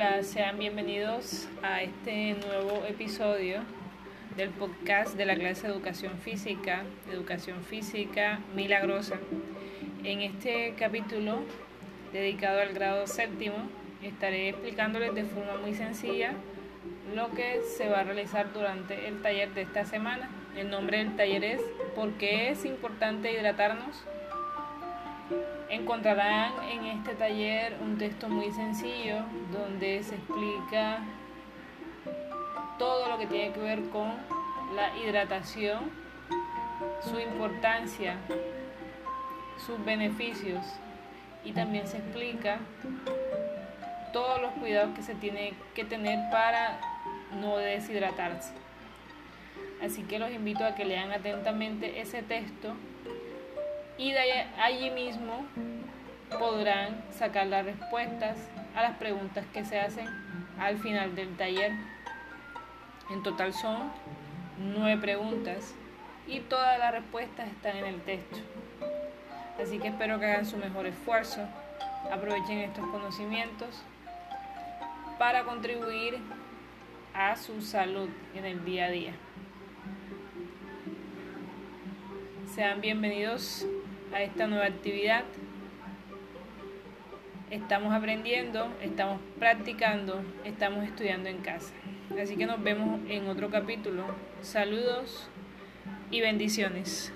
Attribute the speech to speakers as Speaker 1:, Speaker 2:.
Speaker 1: Hola, sean bienvenidos a este nuevo episodio del podcast de la clase de Educación Física, Educación Física Milagrosa. En este capítulo dedicado al grado séptimo, estaré explicándoles de forma muy sencilla lo que se va a realizar durante el taller de esta semana. El nombre del taller es ¿Por qué es importante hidratarnos? Encontrarán en este taller un texto muy sencillo donde se explica todo lo que tiene que ver con la hidratación, su importancia, sus beneficios y también se explica todos los cuidados que se tiene que tener para no deshidratarse. Así que los invito a que lean atentamente ese texto y de allí mismo podrán sacar las respuestas a las preguntas que se hacen al final del taller. En total son nueve preguntas y todas las respuestas están en el texto. Así que espero que hagan su mejor esfuerzo, aprovechen estos conocimientos para contribuir a su salud en el día a día. Sean bienvenidos a esta nueva actividad. Estamos aprendiendo, estamos practicando, estamos estudiando en casa. Así que nos vemos en otro capítulo. Saludos y bendiciones.